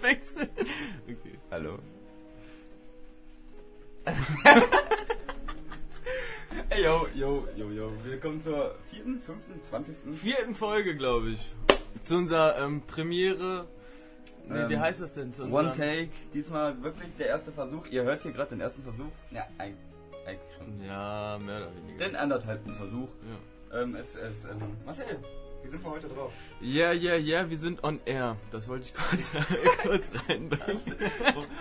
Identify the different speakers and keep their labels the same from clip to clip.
Speaker 1: Fängst du? Okay.
Speaker 2: Hallo. Ey, yo, yo, yo, yo. Willkommen zur vierten, fünften, zwanzigsten.
Speaker 1: Vierten Folge, glaube ich. Zu unserer ähm, Premiere. Nee,
Speaker 2: Ähm,
Speaker 1: wie heißt das denn? Zu
Speaker 2: One Take. Diesmal wirklich der erste Versuch. Ihr hört hier gerade den ersten Versuch. Ja, eig- eigentlich schon.
Speaker 1: Ja, mehr oder weniger.
Speaker 2: Den anderthalbten Versuch.
Speaker 1: Ja.
Speaker 2: Ähm, es, es, ähm, Marcel, wie sind wir heute drauf?
Speaker 1: Ja, ja, ja, wir sind on air. Das wollte ich kurz, kurz reinbringen.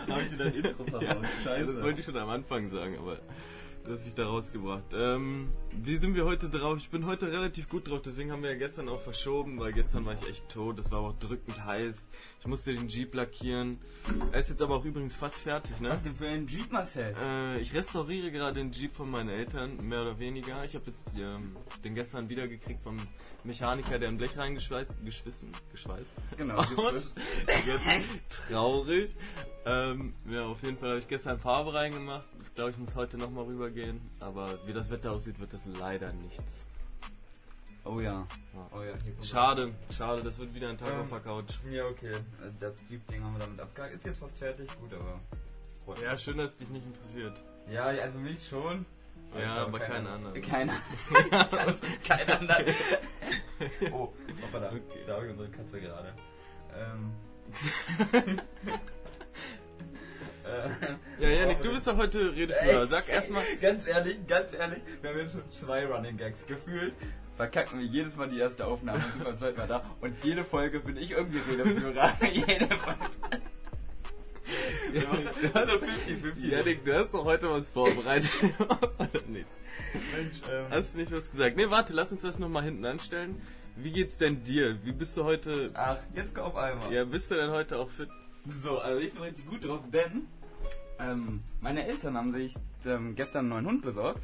Speaker 2: Hab ich dir dein Intro verhauen?
Speaker 1: Ja, das wollte ich schon am Anfang sagen, aber du hast mich da rausgebracht. Ähm, wie sind wir heute drauf? Ich bin heute relativ gut drauf, deswegen haben wir ja gestern auch verschoben, weil gestern war ich echt tot. Das war auch drückend heiß. Ich musste den Jeep lackieren. Er ist jetzt aber auch übrigens fast fertig, ne?
Speaker 2: Was denn für ein Jeep, Marcel?
Speaker 1: Äh, ich restauriere gerade den Jeep von meinen Eltern, mehr oder weniger. Ich habe jetzt ähm, den gestern wiedergekriegt vom Mechaniker, der ein Blech reingeschweißt, geschwissen, geschweißt.
Speaker 2: Genau, geschweißt.
Speaker 1: traurig. Ähm, ja, auf jeden Fall habe ich gestern Farbe reingemacht. Ich glaube, ich muss heute nochmal rübergehen. Aber wie das Wetter aussieht, wird das leider nichts.
Speaker 2: Oh ja.
Speaker 1: Ja.
Speaker 2: Oh ja,
Speaker 1: Schade, schade, das wird wieder ein Tag
Speaker 2: Ähm,
Speaker 1: auf der Couch.
Speaker 2: Ja, okay. Also Das Jeep-Ding haben wir damit abgehakt. Ist jetzt fast fertig, gut, aber.
Speaker 1: Ja, schön, dass es dich nicht interessiert.
Speaker 2: Ja, also mich schon.
Speaker 1: Ja, aber keinen anderen.
Speaker 2: Keiner. Kein anderen. oh, hoppala.
Speaker 1: Okay.
Speaker 2: Da habe ich unsere Katze gerade. Ähm. äh,
Speaker 1: Ja, Janik, du bist doch heute Redeführer. Sag erstmal.
Speaker 2: Ganz ehrlich, ganz ehrlich, wir haben jetzt schon zwei Running Gags gefühlt. Verkacken wir jedes Mal die erste Aufnahme und sind beim zweiten Mal da. Und jede Folge bin ich irgendwie Redeführer. jede Folge. Also 50-50.
Speaker 1: Janik, du hast doch heute was vorbereitet. Oder nicht?
Speaker 2: Mensch, ähm,
Speaker 1: Hast du nicht was gesagt? Nee, warte, lass uns das nochmal hinten anstellen. Wie geht's denn dir? Wie bist du heute?
Speaker 2: Ach, jetzt auf einmal.
Speaker 1: Ja, bist du denn heute auch fit?
Speaker 2: So, also ich bin richtig gut drauf, denn ähm, meine Eltern haben sich ähm, gestern einen neuen Hund besorgt.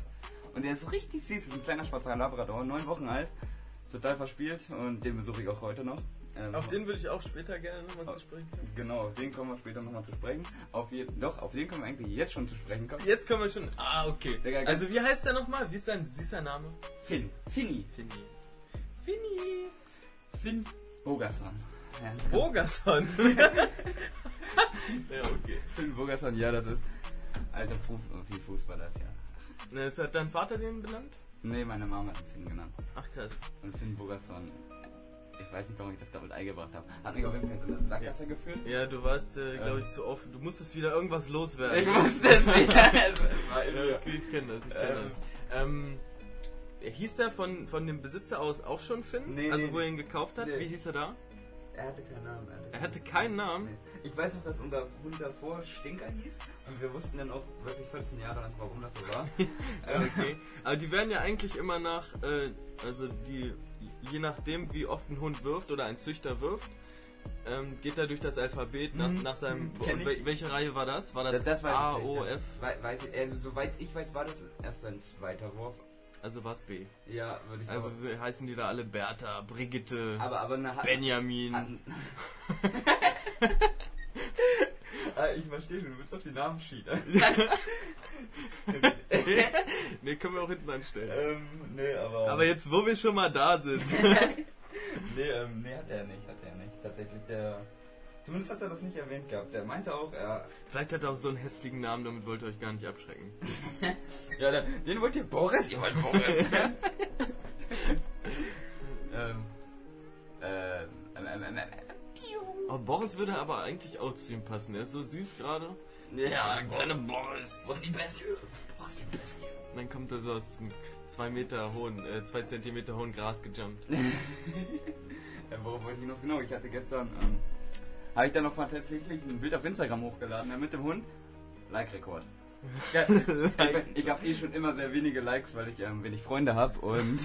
Speaker 2: Und der ist richtig süß, ist ein kleiner schwarzer Labrador, neun Wochen alt, total verspielt und den besuche ich auch heute noch. Ähm,
Speaker 1: Auf den würde ich auch später gerne nochmal zu sprechen kommen.
Speaker 2: Genau, auf den kommen wir später nochmal zu sprechen. Auf je, doch, auf den können wir eigentlich jetzt schon zu sprechen kommen.
Speaker 1: Jetzt kommen wir schon. Ah, okay. Also, wie heißt der nochmal? Wie ist dein süßer Name?
Speaker 2: Finn, Finny,
Speaker 1: Finny. Finny.
Speaker 2: Finn Bogerson. Ja.
Speaker 1: Bogerson. ja, okay.
Speaker 2: Finn Bogerson, ja, das ist alter Profi Fußballer, ja.
Speaker 1: Ne, ist hat dein Vater den benannt?
Speaker 2: Nee, meine Mama hat ihn Finn genannt.
Speaker 1: Ach, krass.
Speaker 2: Und Finn Bogerson, ich weiß nicht, warum ich das gerade mit eingebracht habe. Hat mich auf jeden Fall in eine Sackgasse geführt.
Speaker 1: Ja, du warst, äh, glaube ich, zu offen. Du musstest wieder irgendwas loswerden.
Speaker 2: Ich wusste es wieder.
Speaker 1: Ja, okay, ich kenne das, ich kenne
Speaker 2: Ähm.
Speaker 1: das. Ähm, hieß der von, von dem Besitzer aus auch schon Finn?
Speaker 2: Nee,
Speaker 1: also
Speaker 2: nee.
Speaker 1: wo er ihn gekauft hat?
Speaker 2: Nee.
Speaker 1: Wie hieß er da?
Speaker 2: Er hatte keinen Namen.
Speaker 1: Er hatte keinen Namen?
Speaker 2: Nee. Ich weiß noch, dass unser Hund davor Stinker hieß. Und wir wussten dann auch wirklich 14 Jahre lang, warum das so war.
Speaker 1: Okay. Aber die werden ja eigentlich immer nach, äh, also die, je nachdem wie oft ein Hund wirft oder ein Züchter wirft, ähm, geht er durch das Alphabet nach,
Speaker 2: Mhm.
Speaker 1: nach seinem.
Speaker 2: Mhm.
Speaker 1: Wel- welche Reihe war das? War das,
Speaker 2: Das, das
Speaker 1: A. O, F?
Speaker 2: wei- Weiß ich, also soweit ich weiß, war das erst ein zweiter Wurf.
Speaker 1: Also was B?
Speaker 2: Ja, würde ich
Speaker 1: Also
Speaker 2: auch.
Speaker 1: heißen die da alle Bertha, Brigitte,
Speaker 2: Aber, aber eine
Speaker 1: Benjamin.
Speaker 2: An ah, ich verstehe schon, du willst auf die Namen schieben.
Speaker 1: ne, können wir auch hinten anstellen.
Speaker 2: ähm, nee, aber.
Speaker 1: Aber jetzt, wo wir schon mal da sind.
Speaker 2: Nee, ähm, nee, hat er nicht, hat er nicht. Tatsächlich, der. Zumindest hat er das nicht erwähnt gehabt. Der meinte auch, er.
Speaker 1: Vielleicht hat er auch so einen hässlichen Namen, damit wollt ihr euch gar nicht abschrecken.
Speaker 2: Ja, der, den wollt ihr Boris? Ihr wollt Boris. ähm. Ähm. Ähm. Ähm. ähm,
Speaker 1: Oh, Boris würde aber eigentlich auch zu ihm passen. Er ist so süß gerade.
Speaker 2: ähm. Ja,
Speaker 1: Kleine Boris.
Speaker 2: Was ist die Beste? Was ist die Beste?
Speaker 1: Und dann kommt er so aus dem zwei Meter hohen, äh, zwei Zentimeter hohen Gras gejumpt.
Speaker 2: Äh, worauf wollte ich hinaus? Genau, ich hatte gestern, ähm, habe ich dann noch mal tatsächlich ein Bild auf Instagram hochgeladen, ja, mit dem Hund. Like-Rekord. Ja, ich ich habe eh schon immer sehr wenige Likes, weil ich ähm, wenig Freunde habe und,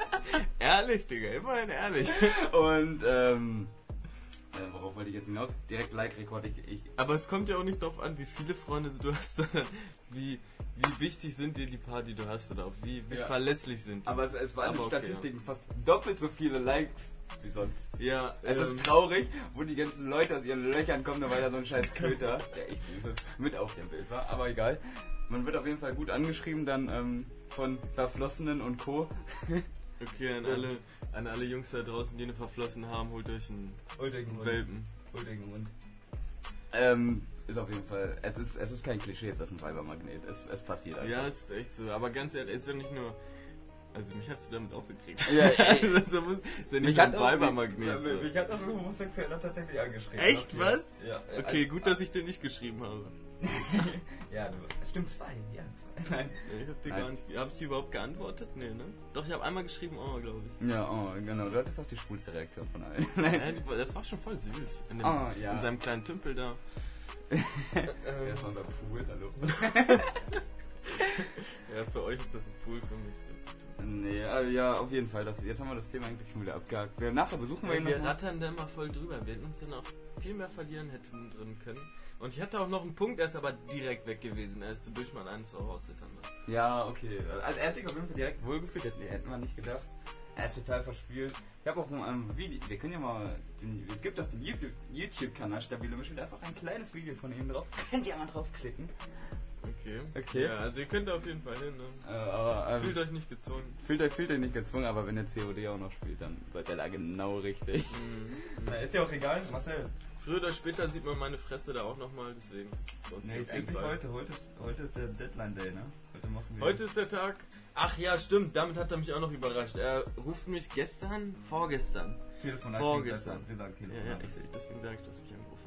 Speaker 1: Ehrlich, Digga, immerhin ehrlich.
Speaker 2: und, ähm, äh, worauf wollte ich jetzt hinaus? Direkt Like-Rekord. Ich, ich,
Speaker 1: Aber es kommt ja auch nicht darauf an, wie viele Freunde du hast, sondern wie, wie wichtig sind dir die paar, die du hast oder auch wie, wie
Speaker 2: Ja.
Speaker 1: verlässlich sind die.
Speaker 2: aber es, es waren
Speaker 1: Aber okay,
Speaker 2: Statistiken fast doppelt so viele Likes wie sonst.
Speaker 1: ja,
Speaker 2: Es
Speaker 1: ähm,
Speaker 2: ist traurig, wo die ganzen Leute aus ihren Löchern kommen, da so ein scheiß Köter, der echt ist, mit auf dem Bild war. Aber egal. Man wird auf jeden Fall gut angeschrieben dann ähm, von Verflossenen und Co.
Speaker 1: Okay, an alle, an alle Jungs da draußen, die eine verflossen haben, holt euch einen,
Speaker 2: Holt einen.
Speaker 1: Welpen.
Speaker 2: Holt euch einen Hund. Ähm, ist auf jeden Fall, es ist, es ist kein Klischee, es ist ein Weibermagnet. Es, es passiert einfach.
Speaker 1: Ja, es ist echt so. Aber ganz ehrlich, ist ja nicht nur. Also mich hast du damit aufgekriegt.
Speaker 2: Ja, ey.
Speaker 1: also, das ist ja nicht ein Weibermagnet.
Speaker 2: Ja,
Speaker 1: so.
Speaker 2: mich hat auch ein Homosexueller tatsächlich angeschrieben.
Speaker 1: Echt,
Speaker 2: Ja.
Speaker 1: was?
Speaker 2: Ja.
Speaker 1: Okay, gut, dass ich dir nicht geschrieben habe.
Speaker 2: ja, du, stimmt, zwei. Ja, zwei. Nein.
Speaker 1: Ich hab dir
Speaker 2: Nein.
Speaker 1: gar nicht. Hab ich dir überhaupt geantwortet? Nee, ne? Doch, ich habe einmal geschrieben, oh, glaube ich.
Speaker 2: Ja, oh, genau. Du hattest auch die schwulste Reaktion von allen.
Speaker 1: Ja, die war- das war schon voll süß. In, dem,
Speaker 2: Oh, ja.
Speaker 1: in seinem kleinen Tümpel da.
Speaker 2: Er ist unser Pool, hallo.
Speaker 1: Ja, für euch ist das ein Pool, für mich ein
Speaker 2: Nee, äh, ja, auf jeden Fall. Das, jetzt haben wir das Thema eigentlich schon wieder abgehakt. Wir, nachher besuchen wir ihn
Speaker 1: Wir rattern da immer voll drüber. Wir hätten uns dann auch viel mehr verlieren hätten drin können. Und ich hatte auch noch einen Punkt, der ist aber direkt weg gewesen. Er ist so durch mein eines Ohr raus, das andere.
Speaker 2: Ja, okay. Also er hat sich auf jeden Fall direkt wohlgefühlt, hätten, hätten wir nicht gedacht. Er ist total verspielt. Ich habe auch ein Video, wir können ja mal, den, es gibt auf dem YouTube- YouTube-Kanal Stabile Mischung, da ist auch ein kleines Video von ihm drauf. Könnt ihr mal draufklicken.
Speaker 1: Okay.
Speaker 2: Okay.
Speaker 1: Ja, also ihr könnt da auf jeden Fall hin. Ne?
Speaker 2: Äh, aber, ähm,
Speaker 1: Fühlt euch nicht gezwungen.
Speaker 2: fühlt, euch, fühlt euch nicht gezwungen, aber wenn ihr COD auch noch spielt, dann seid ihr da genau richtig.
Speaker 1: Mhm.
Speaker 2: Na, ist ja auch egal, Marcel.
Speaker 1: Früher oder später sieht man meine Fresse da auch nochmal, deswegen. jeden Fall.
Speaker 2: heute, heute ist, heute ist der Deadline Day, ne? Heute machen wir.
Speaker 1: Heute ist der Tag. Ach ja, stimmt, damit hat er mich auch noch überrascht. Er ruft mich gestern, vorgestern.
Speaker 2: Telefonat.
Speaker 1: Vorgestern.
Speaker 2: Wir sagen
Speaker 1: Ja,
Speaker 2: Telefonat.
Speaker 1: ja, ich, seh- deswegen sage ich, du hast mich angerufen.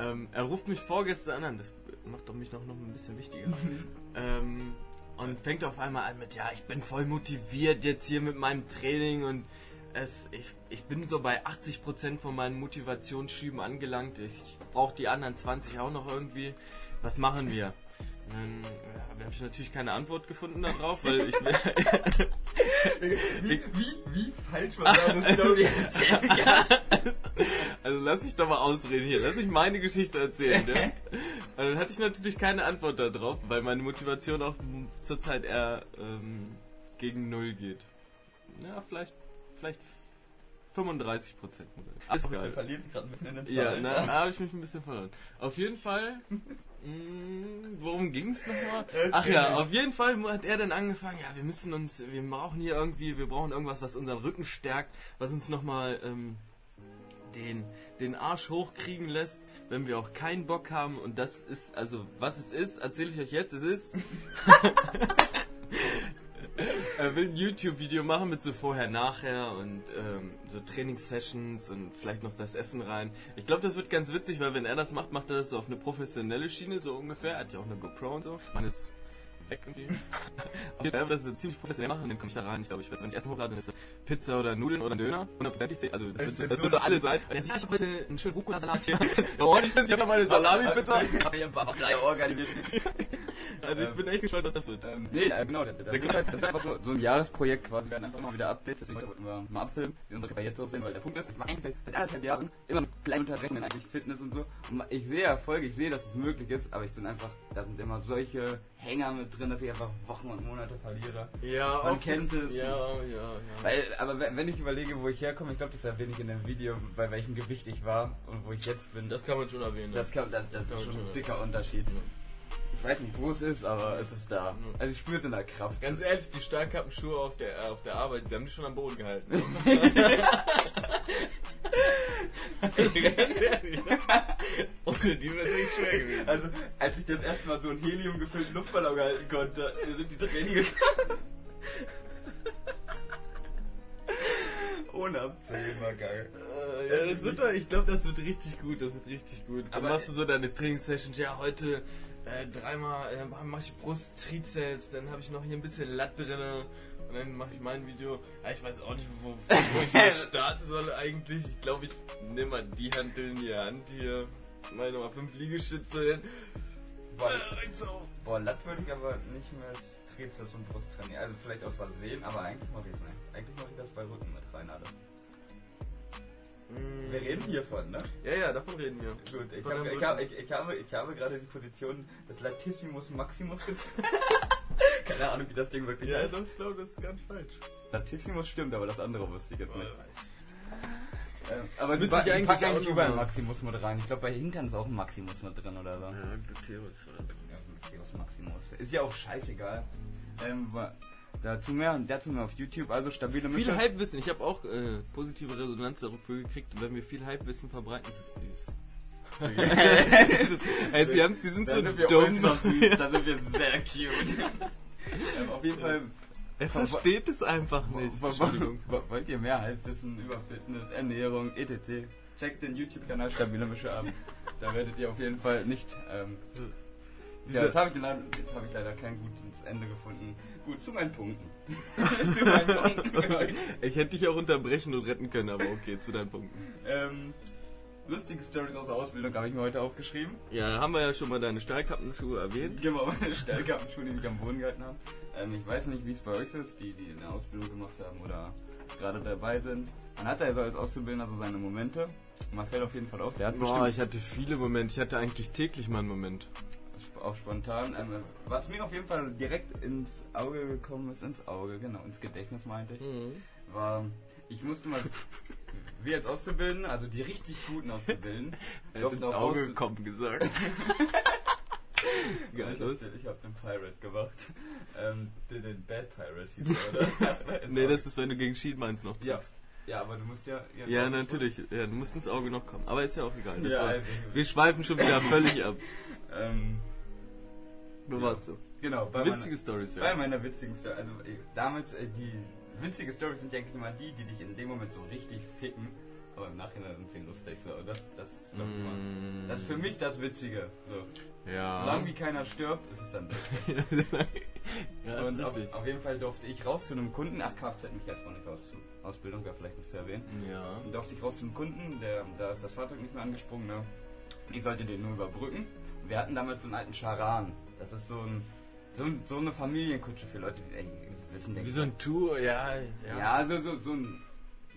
Speaker 1: Ähm, er ruft mich vorgestern an, das macht doch mich noch, noch ein bisschen wichtiger. ähm, und fängt auf einmal an mit, ja, ich bin voll motiviert jetzt hier mit meinem Training und es, ich, ich bin so bei 80% von meinen Motivationsschüben angelangt. Ich brauche die anderen 20 auch noch irgendwie. Was machen wir? Dann ja, habe ich natürlich keine Antwort gefunden darauf, weil ich
Speaker 2: Wie, wie, wie falsch man so eine Story erzählen kann.
Speaker 1: Also lass mich doch mal ausreden hier, lass mich meine Geschichte erzählen. Ne? Und dann hatte ich natürlich keine Antwort darauf, weil meine Motivation auch zurzeit eher ähm, gegen Null geht. Ja, vielleicht, vielleicht 35 Prozent.
Speaker 2: Du
Speaker 1: geil.
Speaker 2: verlierst gerade ein bisschen in den
Speaker 1: Ja,
Speaker 2: Zahlen.
Speaker 1: na, da habe ich mich ein bisschen verloren. Auf jeden Fall, mh, worum ging's nochmal? Ach ja, auf jeden Fall hat er dann angefangen, ja, wir müssen uns, wir brauchen hier irgendwie, wir brauchen irgendwas, was unseren Rücken stärkt, was uns nochmal ähm, den, den Arsch hochkriegen lässt, wenn wir auch keinen Bock haben. Und das ist, also was es ist, erzähle ich euch jetzt, es ist... Er will ein YouTube-Video machen mit so vorher-nachher und ähm, so Trainingssessions und vielleicht noch das Essen rein. Ich glaube, das wird ganz witzig, weil wenn er das macht, macht er das so auf eine professionelle Schiene, so ungefähr. Er hat ja auch eine GoPro und so. Man ist weg irgendwie. Fall wird das ziemlich professionell machen und dann komme ich da rein. Ich glaube, ich weiß, wenn ich Essen hochlade, dann ist das Pizza oder Nudeln oder ein Döner. Hundertprozentig. se- Also das, wird, das wird
Speaker 2: so
Speaker 1: alles sein. Und er sagt, ja, ich habe heute einen schönen Rucola-Salat hier. Und ich habe noch meine Salami-Pizza.
Speaker 2: Ich habe einfach drei organisiert.
Speaker 1: Also ich bin echt gespannt, was das wird.
Speaker 2: Ähm, nee, äh, genau, das, das, ist halt, das ist einfach so, so ein Jahresprojekt quasi. Wir werden einfach mal wieder Updates, deswegen wollten wir mal abfilmen, wie unsere Karriere so sehen, weil der Punkt ist, ich mache eigentlich seit anderthalb Jahren immer mit kleinen Unterbrechungen eigentlich Fitness und so. Und ich sehe Erfolge, ich sehe, dass es möglich ist, aber ich bin einfach, da sind immer solche Hänger mit drin, dass ich einfach Wochen und Monate verliere.
Speaker 1: Ja,
Speaker 2: Man kennt
Speaker 1: das-
Speaker 2: es.
Speaker 1: Ja, ja, ja.
Speaker 2: Weil, aber wenn wenn ich überlege, wo ich herkomme, ich glaube, das erwähne ich in dem Video, bei welchem Gewicht ich war und wo ich jetzt bin.
Speaker 1: Das kann man schon erwähnen.
Speaker 2: Das, kann, das, das
Speaker 1: Kann
Speaker 2: ist schon ein dicker Unterschied. Ich weiß nicht, wo es ist, aber es ist da. Also ich spüre es in der Kraft.
Speaker 1: Ganz ehrlich, die Stahlkappenschuhe auf der, äh, auf der Arbeit, die haben die schon am Boden gehalten. Ohne die wäre es nicht schwer gewesen.
Speaker 2: Also, als ich das erste Mal so einen Helium gefüllten Luftballon halten konnte, sind die Tränen gekommen. Ohne Abzählen war geil.
Speaker 1: Ja, das wird doch, ich glaube, das wird richtig gut, das wird richtig gut. Dann
Speaker 2: Aber-
Speaker 1: machst du so deine Trainingssessions, ja, heute äh, dreimal äh, mache ich Brust, Trizeps, dann habe ich noch hier ein bisschen Latt drinne und dann mache ich mein Video. Ja, ich weiß auch nicht, wo, wo ich jetzt starten soll eigentlich. Ich glaube, ich nehme mal die Hanteln in die Hand hier, meine Nummer 5 Liegestütze.
Speaker 2: Boah,
Speaker 1: Äh,
Speaker 2: boah, Latt würde ich aber nicht mit Trizeps und Brust trainieren. Also vielleicht aus Versehen, aber eigentlich mache ich es nicht. Eigentlich mache ich das bei Rücken mit rein alles.
Speaker 1: Mm.
Speaker 2: Wir reden hiervon, ne?
Speaker 1: Ja, ja, davon reden wir.
Speaker 2: Gut, ich, hab, ich, hab, ich, ich, habe, ich habe gerade die Position des Latissimus Maximus gezeigt. Keine Ahnung, wie das Ding wirklich
Speaker 1: Ja,
Speaker 2: heißt.
Speaker 1: doch, ich glaube, das ist nicht falsch.
Speaker 2: Latissimus stimmt, aber das andere wusste ich jetzt nicht.
Speaker 1: Ja,
Speaker 2: Ähm, aber
Speaker 1: Müsste ich eigentlich auch
Speaker 2: eigentlich
Speaker 1: mal.
Speaker 2: Maximus mit rein. Ich glaube, bei Hintern ist auch ein Maximus mit drin oder so.
Speaker 1: Gluteus oder so.
Speaker 2: Ja, Gluteus Maximus. Ist ja auch scheißegal. Ähm, dazu mehr, dazu mehr auf YouTube, also stabile
Speaker 1: Viel
Speaker 2: Mische.
Speaker 1: Halbwissen. Ich habe auch äh, positive Resonanz dafür gekriegt. Wenn wir viel Halbwissen verbreiten, ist es süß. Ey, sie haben's, die sind
Speaker 2: da
Speaker 1: so
Speaker 2: sind wir
Speaker 1: dumm.
Speaker 2: süß, da sind wir sehr cute. ähm, auf jeden Fall
Speaker 1: Er versteht es einfach nicht.
Speaker 2: Wollt ihr mehr Halbwissen über Fitness, Ernährung, etc.? Checkt den YouTube-Kanal Stabile Mische ab. Da werdet ihr auf jeden Fall nicht. Ähm, ja, jetzt habe ich, jetzt hab ich leider kein gutes Ende gefunden. Gut, zu meinen Punkten. zu meinen Punkten.
Speaker 1: Ich hätte dich auch unterbrechen und retten können, aber okay, zu deinen Punkten.
Speaker 2: ähm, lustige Stories aus der Ausbildung habe ich mir heute aufgeschrieben.
Speaker 1: Ja, haben wir ja schon mal deine Stahlkappenschuhe erwähnt.
Speaker 2: Genau, meine Stellkappenschuhe, die mich am Boden gehalten haben. Ähm, ich weiß nicht, wie es bei euch ist, die, die in der Ausbildung gemacht haben oder gerade dabei sind. Man hat ja so als Auszubildender so seine Momente. Marcel auf jeden Fall auch. Der hat
Speaker 1: Boah,
Speaker 2: bestimmt
Speaker 1: ich hatte viele Momente. Ich hatte eigentlich täglich mal einen Moment.
Speaker 2: Auf spontan. Ähm, was mir auf jeden Fall direkt ins Auge gekommen ist, ins Auge, genau, ins Gedächtnis meinte ich, war, ich musste mal, wir als Auszubildende, also die richtig guten Auszubildenden, durften
Speaker 1: ins Auge gekommen gesagt. Geil,
Speaker 2: ich,
Speaker 1: los.
Speaker 2: hab, ich hab den Pirate gemacht. Ähm, den, den Bad Pirate hieß er, oder?
Speaker 1: Nee, das ist, wenn du gegen Schiedmeins noch
Speaker 2: Ja,
Speaker 1: trittst.
Speaker 2: ja, aber du musst ja.
Speaker 1: Ja, natürlich. Ja, du musst ins Auge noch kommen. Aber ist ja auch egal.
Speaker 2: Ja,
Speaker 1: war,
Speaker 2: also-
Speaker 1: wir schweifen schon wieder völlig ab.
Speaker 2: Ähm,
Speaker 1: Wo
Speaker 2: Ja.
Speaker 1: warst du?
Speaker 2: genau, bei
Speaker 1: Witzige
Speaker 2: meiner,
Speaker 1: Stories,
Speaker 2: bei meiner witzigen Story. Also, äh, damals, äh, die witzige Stories sind ja eigentlich immer die, die dich in dem Moment so richtig ficken. Aber im Nachhinein sind sie lustig. So. Und Das, das, ist, glaub ich, immer,
Speaker 1: Mm,
Speaker 2: das ist für mich das Witzige. So.
Speaker 1: Ja.
Speaker 2: Solange wie keiner stirbt, ist es dann lustig.
Speaker 1: ja,
Speaker 2: Und auf, auf jeden Fall durfte ich raus zu einem Kunden. Ach, Kfz-Mechatronik aus Ausbildung, wäre vielleicht nicht zu erwähnen.
Speaker 1: Ja.
Speaker 2: Und durfte ich raus zum Kunden, der, da ist das Fahrzeug nicht mehr angesprungen, ne? Ich sollte den nur überbrücken. Wir hatten damals so einen alten Charan. Das ist so ein, so, so eine Familienkutsche für Leute, die ey, wissen, denke
Speaker 1: Wie so ein Tour, ja.
Speaker 2: Ja, also so, so ein,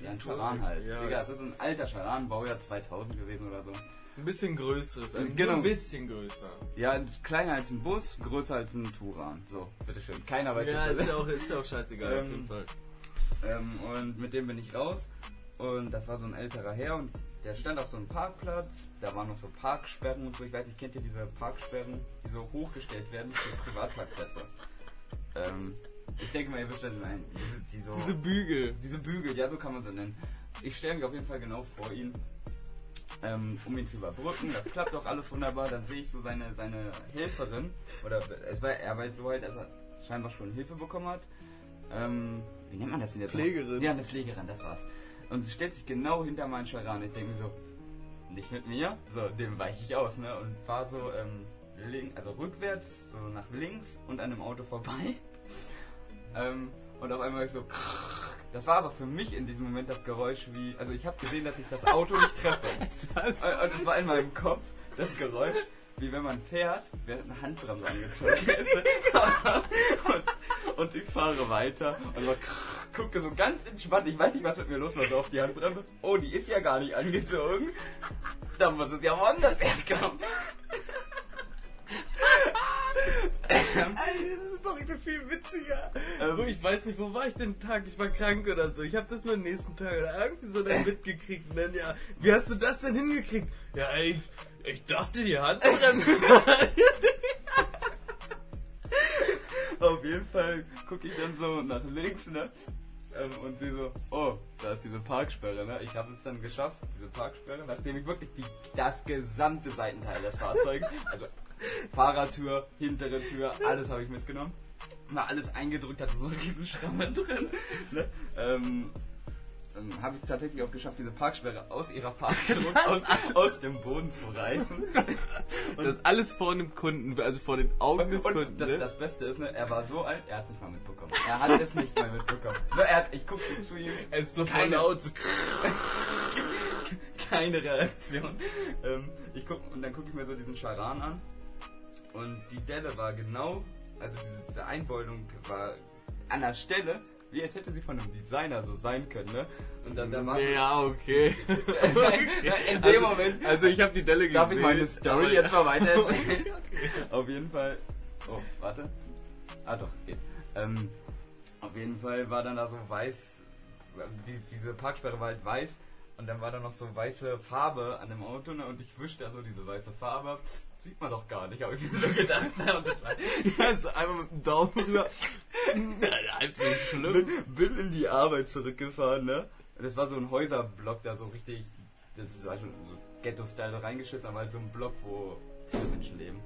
Speaker 2: ja, ein Charan halt.
Speaker 1: Ja,
Speaker 2: Digga,
Speaker 1: das-
Speaker 2: ist ein alter Charan, Baujahr 2000 gewesen oder so.
Speaker 1: Ein bisschen größeres. Also
Speaker 2: Genau.
Speaker 1: Ein bisschen größer.
Speaker 2: Ja, kleiner als ein Bus, größer als ein Turan. So, bitteschön. Keiner weiß
Speaker 1: Ja, ist ja auch, ist ja auch scheißegal, auf
Speaker 2: Ähm,
Speaker 1: jeden Fall.
Speaker 2: Ähm, und mit dem bin ich raus. Und das war so ein älterer Herr und der stand auf so einem Parkplatz. Da waren noch so Parksperren und so. Ich weiß nicht, kennt ihr diese Parksperren, die so hochgestellt werden für Privatparkplätze? Ähm, ich denke mal, ihr wisst, was ich meine. Diese, die so,
Speaker 1: Diese Bügel.
Speaker 2: diese Bügel, ja, so kann man sie nennen. Ich stelle mich auf jeden Fall genau vor ihn, ähm, um ihn zu überbrücken. Das klappt auch alles wunderbar. Dann sehe ich so seine, seine Helferin, oder es war, er war jetzt so halt, dass er scheinbar schon Hilfe bekommen hat. Ähm, wie nennt man das denn jetzt?
Speaker 1: Pflegerin.
Speaker 2: Ja, eine Pflegerin, das war's. Und sie stellt sich genau hinter meinen Charan. Ich denke mir so, nicht mit mir, so, dem weiche ich aus, ne? Und fahr so, ähm, link, also rückwärts, so nach links und an dem Auto vorbei. Ähm, und auf einmal ich so, das war aber für mich in diesem Moment das Geräusch wie, also ich habe gesehen, dass ich das Auto nicht treffe. Und es war in meinem Kopf das Geräusch, wie wenn man fährt, während eine Handbremse angezogen ist. und, und ich fahre weiter und so, gucke so ganz entspannt, ich weiß nicht, was mit mir los war, so auf die Handbremse. Oh, die ist ja gar nicht angezogen. Dann muss es ja woanders herkommen.
Speaker 1: Ey, das ist doch viel witziger.
Speaker 2: Ähm,
Speaker 1: ich weiß nicht, wo war ich den Tag? Ich war krank oder so. Ich habe das nur am nächsten Tag oder irgendwie so dann mitgekriegt. Und dann, ja, wie hast du das denn hingekriegt? Ja, ey, ich dachte, die Handbremse.
Speaker 2: Auf jeden Fall gucke ich dann so nach links, ne? Ähm, und sie so, oh, da ist diese Parksperre, ne? Ich habe es dann geschafft, diese Parksperre, nachdem ich wirklich die, das gesamte Seitenteil des Fahrzeugs, also Fahrertür, hintere Tür, alles habe ich mitgenommen. War alles eingedrückt, hatte so eine riesen Schramme drin. Ne? Ähm, ähm, habe ich tatsächlich auch geschafft, diese Parksperre aus ihrer Fahrgerung aus, aus dem Boden zu reißen.
Speaker 1: Das alles vor dem Kunden, also vor den Augen des
Speaker 2: Und
Speaker 1: Kunden.
Speaker 2: das,
Speaker 1: ne?
Speaker 2: das Beste ist, ne, er war so alt, er hat es nicht mal mitbekommen. Er hat es nicht mal mitbekommen. Ne, er hat, ich gucke zu ihm,
Speaker 1: er ist so
Speaker 2: keine-
Speaker 1: laut. So
Speaker 2: keine Reaktion. Ähm, ich guck, und dann gucke ich mir so diesen Charan an. Und die Delle war genau, also diese, diese Einbeulung war an der Stelle, wie als hätte sie von einem Designer so sein können, ne? Und dann, dann war so-
Speaker 1: ja, okay.
Speaker 2: In dem
Speaker 1: also,
Speaker 2: Moment.
Speaker 1: Also ich habe die Delle gesehen.
Speaker 2: Darf ich meine Story jetzt mal weiter erzählen? Auf jeden Fall. Oh, warte. Ah doch, es geht. Ähm, auf jeden Fall war dann da so weiß. Die, diese Parksperre war halt weiß. Und dann war da noch so weiße Farbe an dem Auto. Ne? Und ich wischte da so diese weiße Farbe sieht man doch gar nicht, habe ich mir so gedacht.
Speaker 1: Ja, ist einmal mit dem Daumen rüber. Halb so schlimm.
Speaker 2: bin, bin in die Arbeit zurückgefahren, ne? Und Das war so ein Häuserblock, da so richtig, das ist also so Ghetto-Style reingeschützt, aber halt so ein Block, wo viele Menschen leben.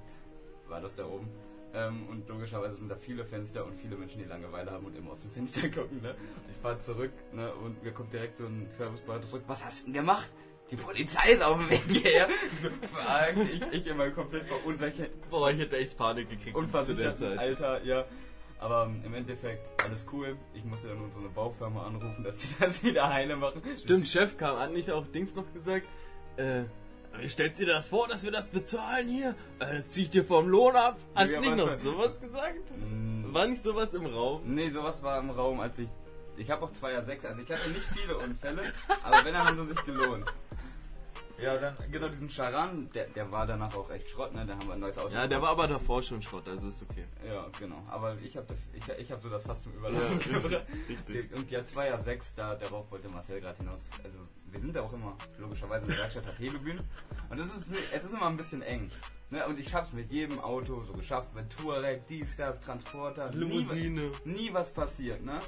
Speaker 2: War das da oben. Ähm, und logischerweise sind da viele Fenster und viele Menschen, die Langeweile haben und immer aus dem Fenster gucken, ne? Ich fahr zurück, ne? Und mir kommt direkt so ein Servicebeamter zurück. Was hast du denn gemacht? Die Polizei ist auf dem Weg hierher. so, fuck, ich, ich immer komplett verunsichert,
Speaker 1: Boah, ich hätte echt Panik gekriegt Zeit.
Speaker 2: Alter, ja. Aber ähm, im Endeffekt alles cool. Ich musste dann unsere Baufirma anrufen, dass die das wieder heile machen.
Speaker 1: Stimmt, Chef kam an, nicht auch Dings noch gesagt, äh, stellt dir das vor, dass wir das bezahlen hier? Äh, das zieh ich dir vom Lohn ab. Hast
Speaker 2: Ja,
Speaker 1: du nicht noch sowas gesagt?
Speaker 2: Mm,
Speaker 1: War nicht sowas im Raum?
Speaker 2: Nee, sowas war im Raum, als ich. Ich habe auch 2er 6, also ich hatte nicht viele Unfälle, aber wenn, dann haben sie sich gelohnt. Ja, dann, genau, diesen Charan, der, der war danach auch echt Schrott, ne? Da haben wir ein neues Auto.
Speaker 1: Ja, der war aber davor schon Schrott, also ist okay.
Speaker 2: Ja, genau. Aber ich habe ich, ich hab so das fast zum Überlaufen gebracht.
Speaker 1: richtig.
Speaker 2: Und ja, 2er 6, da, darauf wollte Marcel gerade hinaus. Also, wir sind ja auch immer, logischerweise in der Werkstatt hat Hebebühne. Und es ist, es ist immer ein bisschen eng. Ne? Und ich schaff's mit jedem Auto so geschafft, mit Touareg, dies, das, Transporter. Nie,
Speaker 1: Limousine.
Speaker 2: nie was passiert, ne?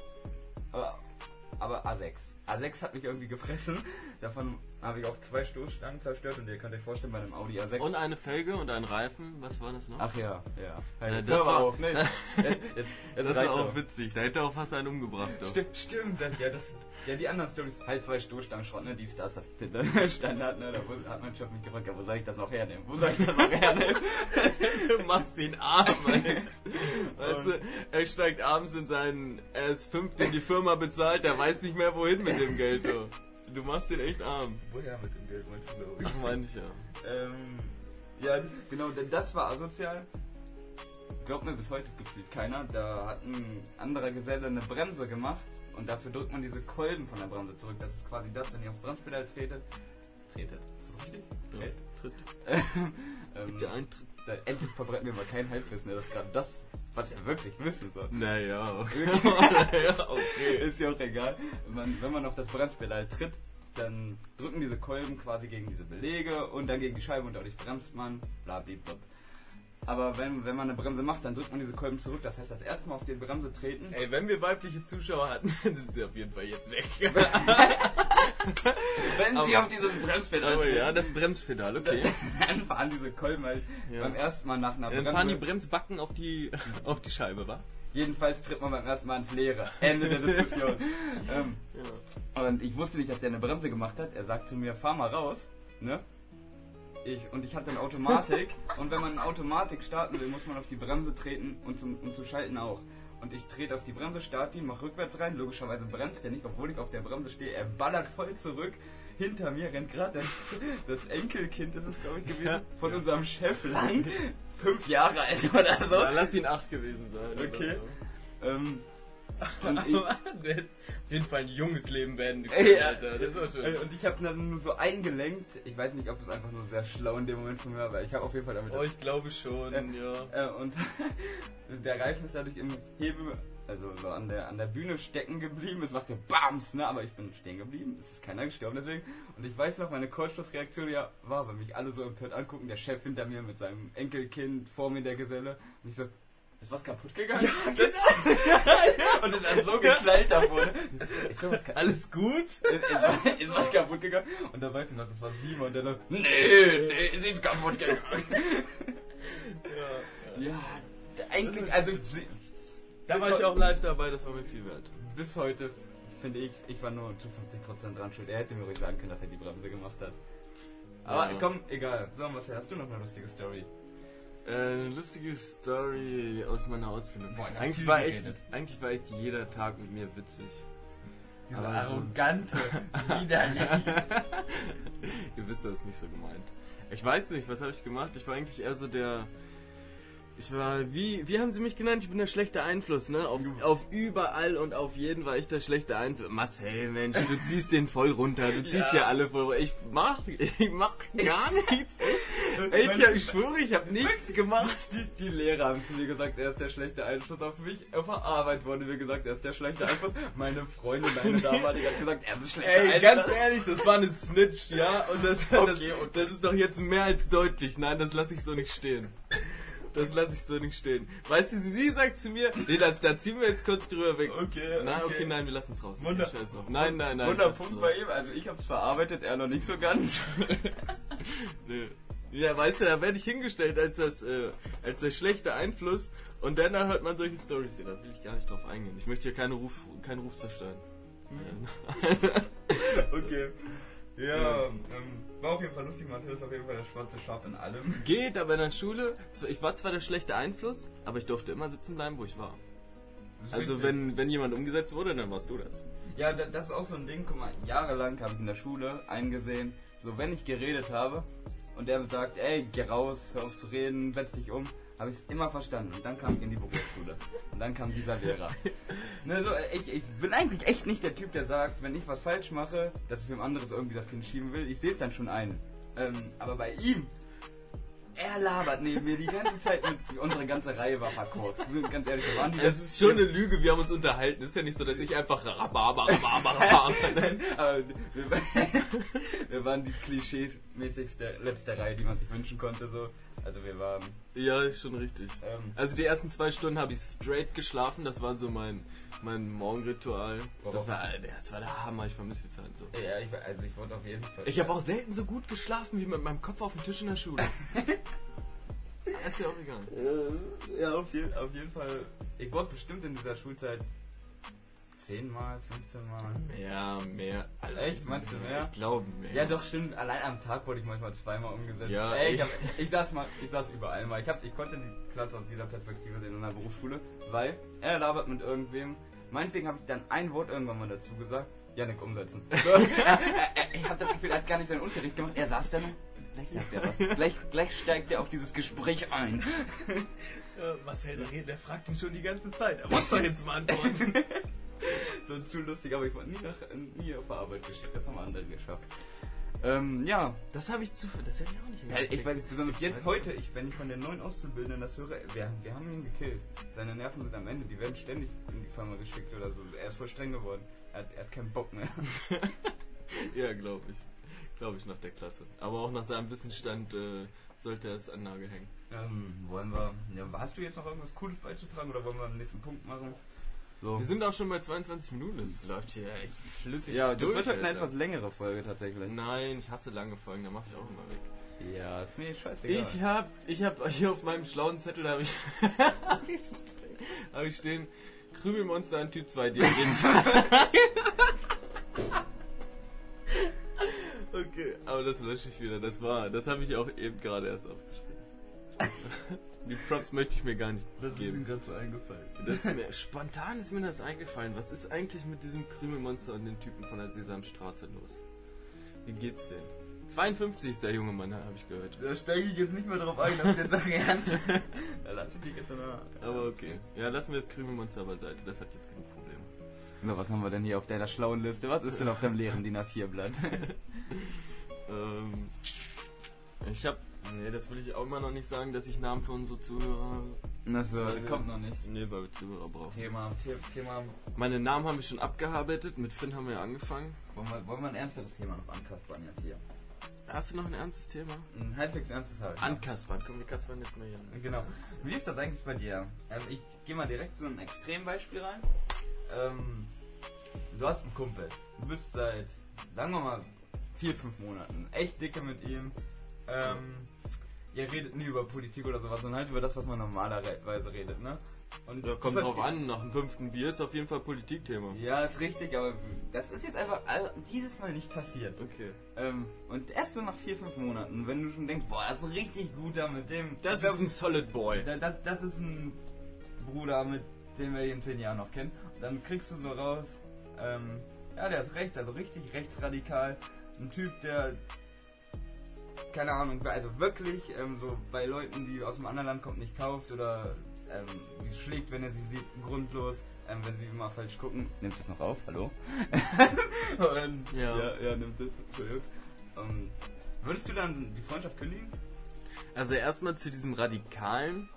Speaker 2: Aber, aber A6. A6 hat mich irgendwie gefressen. Davon habe ich auch zwei Stoßstangen zerstört und ihr könnt euch vorstellen, bei einem Audi A6.
Speaker 1: Und eine Felge und ein Reifen, was war das noch?
Speaker 2: Ach ja, ja.
Speaker 1: Ja,
Speaker 2: Hey, jetzt
Speaker 1: das
Speaker 2: hör mal
Speaker 1: war-
Speaker 2: auf, ne? Jetzt, jetzt, jetzt
Speaker 1: das war auch
Speaker 2: auch.
Speaker 1: witzig, da hätte auch fast einen umgebracht. Doch.
Speaker 2: Stimmt, stimmt, das, ja, das, ja, die anderen Stories, halt zwei Stoßstangen Schrott, ne, dies, das, das ne, Standard, ne, da hat mein Chef mich gefragt, ja, wo soll ich das noch hernehmen? Wo soll ich das noch hernehmen?
Speaker 1: Du machst ihn arm, ey. Weißt du, er steigt abends in seinen S5, den die Firma bezahlt, der weiß nicht mehr wohin mit dem Geld, du. Du machst ihn echt arm.
Speaker 2: Woher mit dem Geld, meinst du, glaube
Speaker 1: Mancher.
Speaker 2: Ähm, ja, genau, denn das war asozial. Glaubt mir bis heute gefühlt keiner. Da hat ein anderer Geselle eine Bremse gemacht und dafür drückt man diese Kolben von der Bremse zurück. Das ist quasi das, wenn ihr aufs Bremspedal tretet. Tretet? Ist das richtig? Tret.
Speaker 1: Tritt.
Speaker 2: ähm,
Speaker 1: Gibt ja Eintritt.
Speaker 2: Da, endlich verbreiten wir mal kein Halbwissen. ne? Das ist gerade das, was ihr wirklich wissen sollt.
Speaker 1: Naja, naja, okay.
Speaker 2: Ist ja auch egal. Man, wenn man auf das Bremspedal tritt, dann drücken diese Kolben quasi gegen diese Belege und dann gegen die Scheibe und dadurch bremst man, bla bla bla. Aber wenn, wenn man eine Bremse macht, dann drückt man diese Kolben zurück. Das heißt, das erste Mal auf die Bremse treten.
Speaker 1: Ey, wenn wir weibliche Zuschauer hatten, dann sind sie auf jeden Fall jetzt weg.
Speaker 2: Wenn sie
Speaker 1: aber-
Speaker 2: auf dieses Bremspedal
Speaker 1: Oh
Speaker 2: treten,
Speaker 1: ja, das Bremspedal, okay.
Speaker 2: dann fahren diese Kolben halt
Speaker 1: Ja.
Speaker 2: beim ersten Mal nach einer
Speaker 1: Dann
Speaker 2: Bremse.
Speaker 1: fahren die Bremsbacken auf die, auf die Scheibe, wa?
Speaker 2: Jedenfalls tritt man beim ersten Mal ins Leere. Ende der Diskussion. ähm,
Speaker 1: Ja.
Speaker 2: Und ich wusste nicht, dass der eine Bremse gemacht hat. Er sagt zu mir, fahr mal raus, ne? Ich, und ich hatte eine Automatik. und wenn man eine Automatik starten will, muss man auf die Bremse treten und zum, um zu schalten auch. Und ich trete auf die Bremse, starte ihn, mach rückwärts rein. Logischerweise bremst er nicht, obwohl ich auf der Bremse stehe. Er ballert voll zurück. Hinter mir rennt gerade das Enkelkind, das ist glaube ich gewesen,
Speaker 1: Ja.
Speaker 2: von unserem Chef lang. Fünf Jahre alt oder so.
Speaker 1: Ja, lass ihn acht gewesen sein.
Speaker 2: Okay.
Speaker 1: oder
Speaker 2: Ähm,
Speaker 1: so.
Speaker 2: Und ich,
Speaker 1: auf jeden Fall ein junges Leben werden. die
Speaker 2: Ey,
Speaker 1: Alter. Das war
Speaker 2: Äh,
Speaker 1: schon.
Speaker 2: Und ich habe dann nur so eingelenkt. Ich weiß nicht, ob es einfach nur sehr schlau in dem Moment von mir war, aber ich habe auf jeden Fall damit.
Speaker 1: Oh, ich glaube schon,
Speaker 2: Äh,
Speaker 1: ja.
Speaker 2: äh, und der Reifen ist dadurch im Hebel, also so an der, an der Bühne stecken geblieben. Es machte Bams, ne? Aber ich bin stehen geblieben. Es ist keiner gestorben deswegen. Und ich weiß noch, meine Kurzschlussreaktion ja war, weil mich alle so empört angucken. Der Chef hinter mir mit seinem Enkelkind, vor mir der Geselle. Und ich so, ist was kaputt gegangen? Ja, genau. und es hat so geknallt davor. Ne? Ist was?
Speaker 1: Alles gut?
Speaker 2: ist, ist, was- ist was kaputt gegangen? Und da weiß ich noch, das war Simon, der dann, nee, nee, ist nicht kaputt gegangen.
Speaker 1: Ja.
Speaker 2: ja, eigentlich, also
Speaker 1: Da war ich auch live dabei, das war mir viel wert.
Speaker 2: bis heute finde ich, ich war nur zu 50% dran schuld. Er hätte mir ruhig sagen können, dass er die Bremse gemacht hat. Aber
Speaker 1: Ja.
Speaker 2: komm, egal. So, was hast du noch eine lustige Story?
Speaker 1: Äh, eine lustige Story aus meiner Ausbildung.
Speaker 2: Boah,
Speaker 1: eigentlich, war echt, eigentlich war echt jeder Tag mit mir witzig.
Speaker 2: Diese
Speaker 1: Aber so-
Speaker 2: arrogante, widerlich.
Speaker 1: Ihr wisst, das ist nicht so gemeint. Ich weiß nicht, was habe ich gemacht? Ich war eigentlich eher so der. Ich war, wie, wie haben sie mich genannt? Ich bin der schlechte Einfluss, ne? Auf, auf überall und auf jeden war ich der schlechte Einfluss. Marcel, Mensch, du ziehst den voll runter. Du ziehst ja, alle voll runter. Ich mach, ich mach gar nichts. Ey, ich, ich schwöre, ich habe nichts gemacht.
Speaker 2: Die, die Lehrer haben zu mir gesagt, er ist der schlechte Einfluss auf mich. Auf der Arbeit wurde mir gesagt, er ist der schlechte Einfluss. Meine Freundin, meine damalige, hat gesagt, er ist der schlechte Ey,
Speaker 1: Einfluss. ganz ehrlich, das war eine Snitch, ja? Und das, okay, das, das ist doch jetzt mehr als deutlich. Nein, das lasse ich so nicht stehen. Das lasse ich so nicht stehen. Weißt du, sie sagt zu mir, nee, das, da ziehen wir jetzt kurz drüber weg.
Speaker 2: Okay.
Speaker 1: Nein, okay, okay nein, wir lassen es raus.
Speaker 2: Wunder,
Speaker 1: okay, nein, nein, nein.
Speaker 2: Wunderpunkt bei ihm. Also ich habe es verarbeitet, er noch nicht so ganz.
Speaker 1: nee. Ja, weißt du, da werde ich hingestellt als das, äh, als der schlechte Einfluss und dann hört man solche Stories hier. Da will ich gar nicht drauf eingehen. Ich möchte hier keinen Ruf, keinen Ruf zerstören.
Speaker 2: Hm. okay. Ja, ähm, war auf jeden Fall lustig. Marcel ist auf jeden Fall der schwarze Schaf in allem.
Speaker 1: Geht, aber in der Schule, ich war zwar der schlechte Einfluss, aber ich durfte immer sitzen bleiben, wo ich war. Also wenn, wenn jemand umgesetzt wurde, dann warst du das.
Speaker 2: Ja, das ist auch so ein Ding. Guck mal, jahrelang habe ich in der Schule eingesehen, so wenn ich geredet habe und der sagt, ey, geh raus, hör auf zu reden, setz dich um, habe ich es immer verstanden. Und dann kam ich in die Berufsschule. Und dann kam dieser Lehrer. ne, so, ich, ich, bin eigentlich echt nicht der Typ, der sagt, wenn ich was falsch mache, dass ich wem anderes irgendwie das hinschieben will. Ich sehe es dann schon ein. Ähm, aber bei ihm, er labert neben mir die ganze Zeit und unsere ganze Reihe war verkorkst. Ganz ehrlich, wir waren die.
Speaker 1: Es ist schon eine Lüge, wir haben uns unterhalten. Es ist ja nicht so, dass ich einfach Rhabarber, Rhabarber, Rhabarber.
Speaker 2: Nein, aber wir, wir waren die klischee-mäßigste letzte Reihe, die man sich wünschen konnte. So. Also wir waren.
Speaker 1: Ja, ist schon richtig. Ähm, also die ersten zwei Stunden habe ich straight geschlafen. Das war so mein, mein Morgenritual. Das war, das war der Hammer. Ich vermisse die Zeit so.
Speaker 2: Ja, ich, also ich wollte auf jeden Fall.
Speaker 1: Ich habe auch selten so gut geschlafen wie mit meinem Kopf auf dem Tisch in der Schule. ist ja auch egal.
Speaker 2: Äh, ja, auf, je, auf jeden Fall. Ich wurde bestimmt in dieser Schulzeit 10 Mal, 15 Mal.
Speaker 1: Mehr, mehr.
Speaker 2: Alter, Echt? Meinst du mehr?
Speaker 1: Ich glaube mehr.
Speaker 2: Ja, doch, stimmt. Allein am Tag wurde ich manchmal zweimal umgesetzt.
Speaker 1: Ja,
Speaker 2: Ey, ich, hab, ich, saß mal, ich saß überall mal. Ich, hab, ich konnte die Klasse aus jeder Perspektive sehen in der Berufsschule, weil er labert mit irgendwem. Meinetwegen habe ich dann ein Wort irgendwann mal dazu gesagt. Janik umsetzen. ich habe das Gefühl, er hat gar nicht seinen Unterricht gemacht. Er saß dann Gleich sagt er was. gleich, gleich steigt er auf dieses Gespräch ein.
Speaker 1: Äh, Marcel, der, der fragt ihn schon die ganze Zeit. Er muss doch jetzt mal antworten.
Speaker 2: so zu lustig, aber ich war nie, nach, nie auf Arbeit geschickt. Das haben andere geschafft. Ähm, ja.
Speaker 1: Das habe ich zu. Das hätte ich auch nicht
Speaker 2: ja, ich weiß, Besonders jetzt heute, ich, wenn ich von den neuen Auszubildenden das höre, wir, wir haben ihn gekillt. Seine Nerven sind am Ende, die werden ständig in die Firma geschickt oder so. Er ist voll streng geworden. Er, er hat keinen Bock mehr.
Speaker 1: ja, glaube ich. Glaube ich, nach der Klasse. Aber auch nach seinem Wissensstand äh, sollte er es an Nagel hängen.
Speaker 2: Ähm, wollen wir. Ja, hast du jetzt noch irgendwas Cooles beizutragen oder wollen wir den nächsten Punkt machen?
Speaker 1: So. Wir sind auch schon bei 22 Minuten, das läuft hier echt flüssig.
Speaker 2: Ja, das wird halt eine etwas längere Folge tatsächlich.
Speaker 1: Nein, ich hasse lange Folgen, da mache ich auch immer weg.
Speaker 2: Ja, ist mir scheißegal.
Speaker 1: Ich hab, ich hab hier auf meinem schlauen Zettel, da habe ich, hab ich stehen, Krümelmonster an Typ 2 Diadems. okay, aber das lösche ich wieder, das war, das habe ich auch eben gerade erst aufgeschrieben. Die Props möchte ich mir gar nicht
Speaker 2: das geben. Das ist mir gerade so eingefallen.
Speaker 1: Das ist mir, spontan ist mir das eingefallen. Was ist eigentlich mit diesem Krümelmonster und den Typen von der Sesamstraße los? Wie geht's denn? 52 ist der junge Mann, habe ich gehört.
Speaker 2: Da steige ich jetzt nicht mehr drauf ein, dass jetzt sagen ernst. da lasse ich dich jetzt
Speaker 1: mal. Aber okay. Ja, lassen wir das Krümelmonster beiseite. Das hat jetzt genug Probleme.
Speaker 2: Na, was haben wir denn hier auf deiner schlauen Liste? Was ist denn auf deinem leeren DIN A4-Blatt?
Speaker 1: ähm, ich habe Nee, das will ich auch immer noch nicht sagen, dass ich Namen für unsere Zuhörer habe.
Speaker 2: Das äh, kommt noch nicht.
Speaker 1: Nee, weil wir Zuhörer brauchen.
Speaker 2: Thema, Thema.
Speaker 1: Meine Namen haben wir schon abgearbeitet, mit Finn haben wir ja angefangen.
Speaker 2: Wollen wir, wollen wir ein ernsteres Thema noch ankaspern jetzt hier?
Speaker 1: Hast du noch ein ernstes Thema?
Speaker 2: Ein halbwegs ernstes
Speaker 1: halt. Ankaspern, komm, wir kaspern jetzt mal hier.
Speaker 2: Genau. Wie ist das eigentlich bei dir? Also ich gehe mal direkt so ein Extrembeispiel rein. Ähm, du hast einen Kumpel. Du bist seit, sagen wir mal, vier, fünf Monaten echt dicke mit ihm. Ähm, ihr redet nie über Politik oder sowas, sondern halt über das, was man normalerweise redet, ne?
Speaker 1: Und ja, kommt drauf an, nach dem fünften Bier ist auf jeden Fall Politikthema.
Speaker 2: Ja, ist richtig, aber das ist jetzt einfach dieses Mal nicht passiert.
Speaker 1: Okay.
Speaker 2: Ähm, und erst so nach vier, fünf Monaten, wenn du schon denkst, boah, das ist ein richtig guter mit dem.
Speaker 1: Das, das ist ein Solid Boy.
Speaker 2: Das, das, das ist ein Bruder, mit dem wir in zehn Jahren noch kennen. Und dann kriegst du so raus, ähm, ja, der ist rechts, also richtig rechtsradikal. Ein Typ, der keine Ahnung, also wirklich ähm, so bei Leuten, die aus einem anderen Land kommt, nicht kauft oder ähm, sie schlägt, wenn er sie sieht, grundlos, ähm, wenn sie immer falsch gucken. Nimmt es noch auf? Hallo? Und,
Speaker 1: Ja.
Speaker 2: ja, ja, nimmt es. Entschuldigung. Ähm, würdest du dann die Freundschaft kündigen?
Speaker 1: Also erstmal zu diesem Radikalen.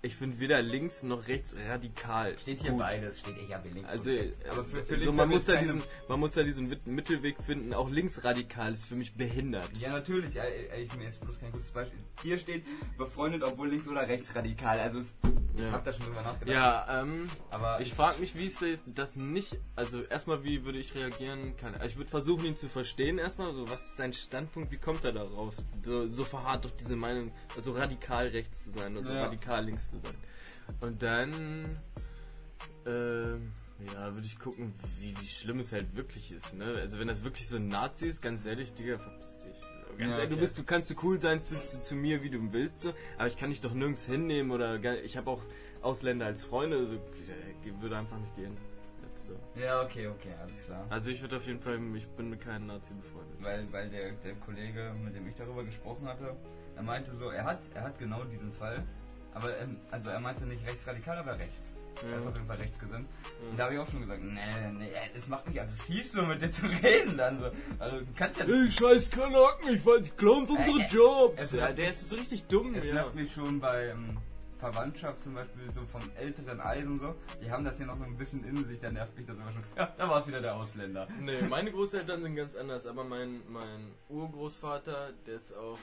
Speaker 1: Ich finde weder links noch rechts radikal. gut.
Speaker 2: beides, steht eher wie links
Speaker 1: Also,
Speaker 2: aber für, für
Speaker 1: so,
Speaker 2: links
Speaker 1: man, muss da diesen, man muss da diesen Mittelweg finden. Auch linksradikal ist für mich behindert.
Speaker 2: Ja, natürlich. Ich mir ist bloß kein gutes Beispiel. Hier steht befreundet, obwohl links- oder rechtsradikal. Also, ich
Speaker 1: Ja.
Speaker 2: hab da schon drüber nachgedacht.
Speaker 1: Ja, ähm,
Speaker 2: aber
Speaker 1: ich frage mich, wie ist das, nicht. Also, erstmal, wie würde ich reagieren? Keine, also ich würde versuchen, ihn zu verstehen. Erstmal, so, was ist sein Standpunkt? Wie kommt er darauf? So, so verharrt auf diese Meinung, also radikal rechts zu sein, also
Speaker 2: Ja.
Speaker 1: radikal links zu sein. Und dann, ähm, ja, würde ich gucken, wie, wie schlimm es halt wirklich ist. Ne? Also, wenn das wirklich so ein Nazi ist, ganz ehrlich, Digga, verpiss dich. Ganz
Speaker 2: Ja,
Speaker 1: ehrlich, du bist, du kannst so cool sein zu, zu, zu mir, wie du willst, so, aber ich kann dich doch nirgends hinnehmen oder gar- ich habe auch Ausländer als Freunde, so äh, würde einfach nicht gehen. So.
Speaker 2: ja, okay, okay, alles klar.
Speaker 1: Also ich würde auf jeden Fall, ich bin mit keinem Nazi befreundet.
Speaker 2: Weil, weil der, der Kollege, mit dem ich darüber gesprochen hatte, er meinte so, er hat, er hat genau diesen Fall, aber ähm, also er meinte nicht rechtsradikal, aber rechts. Er ist auf jeden Fall rechtsgesinnt. Und da habe ich auch schon gesagt, nee, nee, das macht mich aggressiv, so mit dir zu reden dann so. Also du kannst ja
Speaker 1: Ey, scheiß Kanaken, ich weiß, die klauen uns unsere
Speaker 2: Äh,
Speaker 1: Jobs.
Speaker 2: es
Speaker 1: Ja, der ist so richtig dumm,
Speaker 2: Es
Speaker 1: ja.
Speaker 2: nervt mich schon bei ähm, Verwandtschaft zum Beispiel, so vom älteren Eisen so. Die haben das hier noch ein bisschen in sich, da nervt mich das immer schon. Ja, da war es wieder der Ausländer.
Speaker 1: Nee, meine Großeltern sind ganz anders, aber mein, mein Urgroßvater, der ist auch,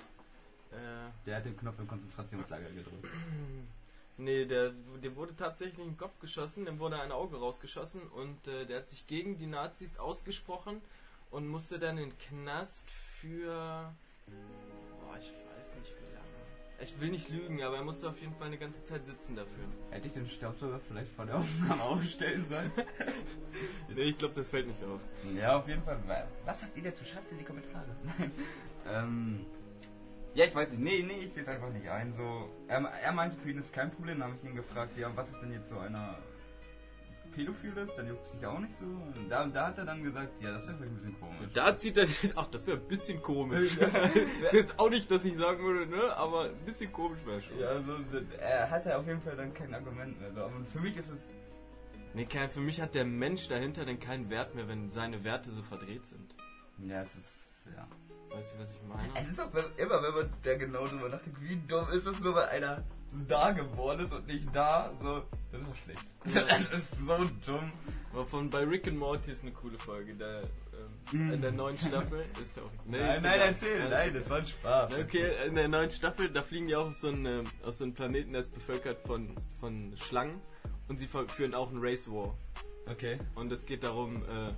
Speaker 1: äh,
Speaker 2: Der hat den Knopf im Konzentrationslager gedrückt.
Speaker 1: Nee, der, dem wurde tatsächlich in den Kopf geschossen, dem wurde ein Auge rausgeschossen und äh, der hat sich gegen die Nazis ausgesprochen und musste dann in den Knast für. Boah, ich weiß nicht wie lange. Ich will nicht lügen, aber er musste auf jeden Fall eine ganze Zeit sitzen dafür.
Speaker 2: Hätte ich den Staubsauger vielleicht vor der Aufnahme aufstellen sollen?
Speaker 1: Nee, ich glaube, das fällt nicht auf.
Speaker 2: Ja, auf jeden Fall. Was sagt ihr dazu? Schreibt in die Kommentare. Nein. ähm, ja, ich weiß nicht. Nee, nee, ich sehe es einfach nicht ein. So, er, er meinte, für ihn ist kein Problem. Dann habe ich ihn gefragt, ja, was ist denn jetzt so einer pädophil ist? Dann juckt sich auch nicht so. Und da, da hat er dann gesagt, ja, das wäre vielleicht ein bisschen komisch.
Speaker 1: Da zieht er den. Ach, das wäre ein bisschen komisch. ist jetzt auch nicht, dass ich sagen würde, ne? Aber ein bisschen komisch wäre schon.
Speaker 2: Ja, so, so, er hatte auf jeden Fall dann kein Argument mehr. So. Aber für mich ist es
Speaker 1: Nee, kein, für mich hat der Mensch dahinter dann keinen Wert mehr, wenn seine Werte so verdreht sind.
Speaker 2: Ja, es ist. Ja.
Speaker 1: Weißt du, was ich meine?
Speaker 2: Es ist auch immer, wenn man da genau drüber nachdenkt, wie dumm ist es nur, weil einer da geworden ist und nicht da, so, das ist doch schlecht. Das ist so dumm.
Speaker 1: Aber von bei Rick and Morty ist eine coole Folge. Da, ähm,
Speaker 2: Mm.
Speaker 1: In der neuen Staffel ist ja auch. Nee,
Speaker 2: nein, nein,
Speaker 1: egal.
Speaker 2: erzähl,
Speaker 1: Alles
Speaker 2: nein, das war ein Spaß.
Speaker 1: Okay, in der neuen Staffel, da fliegen die auch auf so einen, ähm, auf so einen Planeten, der ist bevölkert von, von Schlangen. Und sie führen auch einen Race War.
Speaker 2: Okay.
Speaker 1: Und es geht darum, äh,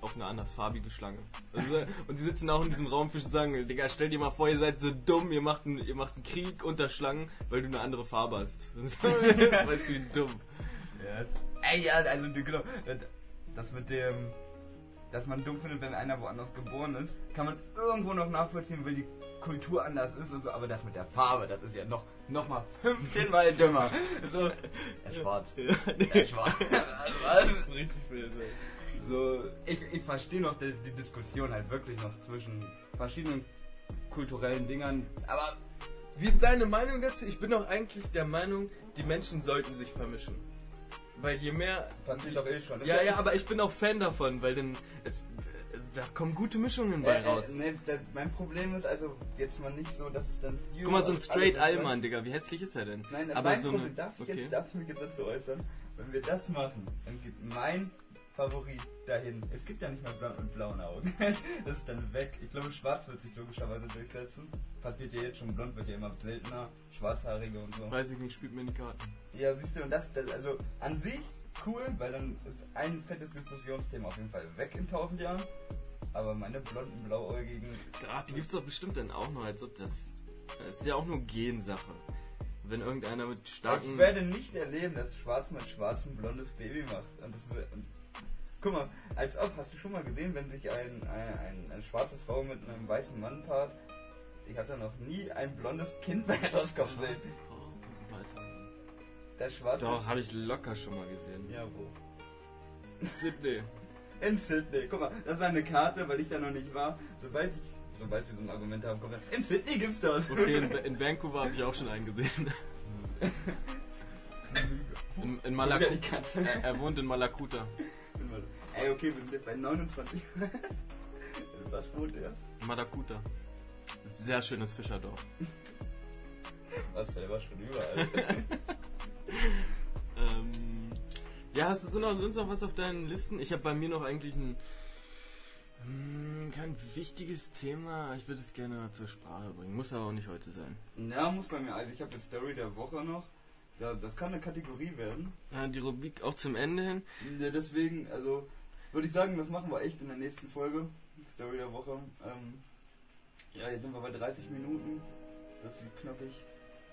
Speaker 1: auf eine andersfarbige Schlange. Also, und die sitzen auch in diesem Raumfisch und sagen, Digga, stell dir mal vor, ihr seid so dumm, ihr macht einen, ihr macht einen Krieg unter Schlangen, weil du eine andere Farbe hast. weißt du, wie dumm.
Speaker 2: Ja. Ey, ja, also, genau, das mit dem, dass man dumm findet, wenn einer woanders geboren ist, kann man irgendwo noch nachvollziehen, weil die Kultur anders ist und so, aber das mit der Farbe, das ist ja noch, noch mal 15 mal dümmer. So, er ist schwarz. Er ist schwarz.
Speaker 1: Das
Speaker 2: Was?
Speaker 1: ist richtig wild.
Speaker 2: So, ich, ich verstehe noch die, die Diskussion halt wirklich noch zwischen verschiedenen kulturellen Dingern, aber
Speaker 1: Wie ist deine Meinung dazu? Ich bin auch eigentlich der Meinung, die Menschen sollten sich vermischen. Weil je mehr.
Speaker 2: passiert doch eh schon.
Speaker 1: Ja, ja, aber ich bin auch Fan davon, weil dann. Es, da kommen gute Mischungen bei
Speaker 2: Äh,
Speaker 1: raus.
Speaker 2: Äh, nee, da, mein Problem ist also jetzt mal nicht so, dass es dann.
Speaker 1: Guck mal, so ein Straight Allmann, Digga, wie hässlich ist er denn?
Speaker 2: Nein,
Speaker 1: aber
Speaker 2: mein
Speaker 1: so
Speaker 2: Problem,
Speaker 1: eine.
Speaker 2: darf, ich
Speaker 1: okay.
Speaker 2: jetzt, darf ich mich jetzt dazu äußern? Wenn wir das machen, dann geht mein Favorit dahin. Es gibt ja nicht mehr blond und blauen Augen. das ist dann weg. Ich glaube, schwarz wird sich logischerweise durchsetzen. Passiert ja jetzt schon, blond wird ja immer seltener. Schwarzhaarige und so.
Speaker 1: Weiß ich nicht, spielt mir die Karten.
Speaker 2: Ja, siehst du, und das, das also an sich cool, weil dann ist ein fettes Diskussionsthema auf jeden Fall weg in 1000 Jahren. Aber meine blonden, blauäugigen.
Speaker 1: Ach, die gibt's doch bestimmt dann auch noch, als ob das. Das ist ja auch nur Gensache. Wenn irgendeiner mit starken.
Speaker 2: Ich werde nicht erleben, dass Schwarz mit Schwarz ein blondes Baby macht. Und das wird, und guck mal, als ob, hast du schon mal gesehen, wenn sich ein, ein, ein, eine schwarze Frau mit einem weißen Mann paart? Ich habe da noch nie ein blondes Kind bei rauskommen sehen. Das schwarze.
Speaker 1: Doch, habe ich locker schon mal gesehen.
Speaker 2: Ja, wo?
Speaker 1: Sydney.
Speaker 2: In Sydney. Guck mal, das ist eine Karte, weil ich da noch nicht war. Sobald ich sobald wir so ein Argument haben, kommt dann, in Sydney gibt's das.
Speaker 1: Okay, in, in Vancouver habe ich auch schon einen gesehen. In, in Malaku
Speaker 2: Wieder die Katze.
Speaker 1: er, er wohnt in Malakuta.
Speaker 2: Ey, okay, wir sind jetzt bei 29. Was wohnt der?
Speaker 1: Malakuta. Sehr schönes Fischerdorf.
Speaker 2: Was, war schon überall.
Speaker 1: Ähm, ja, hast du so noch, sonst noch was auf deinen Listen? Ich habe bei mir noch eigentlich ein hm, kein wichtiges Thema. Ich würde es gerne zur Sprache bringen. Muss aber auch nicht heute sein.
Speaker 2: ja, muss bei mir. Also ich habe die Story der Woche noch. Da, das kann eine Kategorie werden.
Speaker 1: Ja, die Rubrik auch zum Ende hin.
Speaker 2: Ja, deswegen, also würde ich sagen, das machen wir echt in der nächsten Folge. Story der Woche. Ähm, ja, jetzt sind wir bei 30 Minuten. Das ist knackig.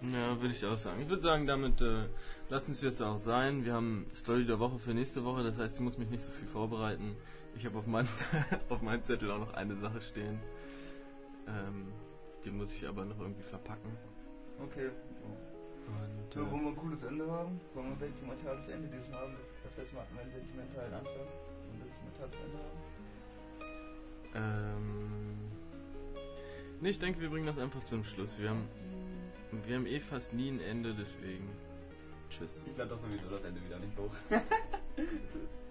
Speaker 1: Ja, würde ich auch sagen. Ich würde sagen, damit äh, lassen wir es auch sein. Wir haben Story der Woche für nächste Woche, das heißt, ich muss mich nicht so viel vorbereiten. Ich habe auf, meinem auf meinem Zettel auch noch eine Sache stehen. Ähm, die muss ich aber noch irgendwie verpacken.
Speaker 2: Okay.
Speaker 1: Und, äh,
Speaker 2: wollen wir ein cooles Ende haben? Wollen wir ein sentimentales Ende dieses haben? Das, das heißt, wir hatten einen sentimentalen Anfang und ein sentimentales Ende haben?
Speaker 1: ähm, nee, ich denke, wir bringen das einfach zum Schluss. Wir haben, wir haben eh fast nie ein Ende, deswegen. Tschüss.
Speaker 2: Ich lade das sowieso das Ende wieder nicht hoch.